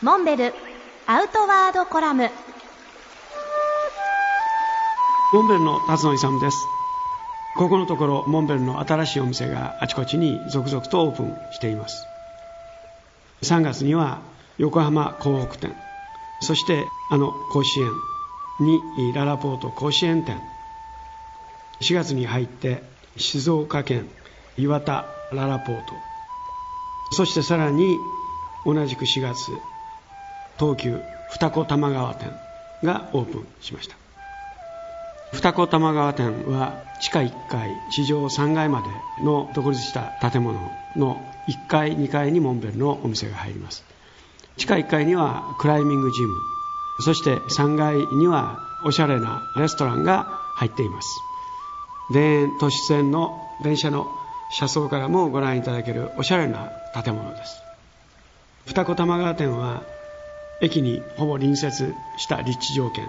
モンベルアウトワードコラム。モンベルの辰野勇です。ここのところモンベルの新しいお店があちこちに続々とオープンしています。3月には横浜港北店そしてあの甲子園にララポート甲子園店。4月に入って静岡県岩田ララポート。そしてさらに同じく4月東急二子玉川店がオープンしました。二子玉川店は地下1階地上3階までの独立した建物の1階2階にモンベルのお店が入ります。地下1階にはクライミングジム。そして3階にはおしゃれなレストランが入っています。田園都市線の電車の車窓からもご覧いただけるおしゃれな建物です。二子玉川店は駅にほぼ隣接した立地条件。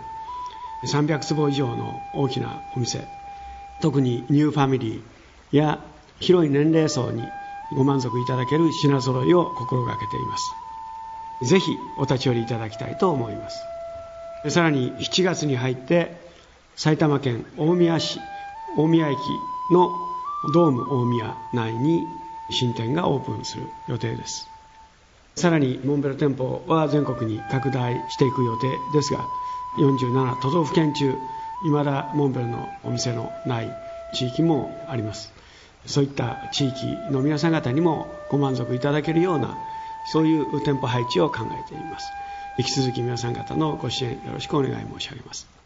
300坪以上の大きなお店。特にニューファミリーや広い年齢層にご満足いただける品揃いを心がけています。ぜひお立ち寄りいただきたいと思います。さらに7月に入って埼玉県大宮市大宮駅のドーム大宮内に新店がオープンする予定です。さらにモンベル店舗は全国に拡大していく予定ですが47都道府県中いまだモンベルのお店のない地域もあります。そういった地域の皆さん方にもご満足いただけるようなそういう店舗配置を考えています。引き続き皆さん方のご支援よろしくお願い申し上げます。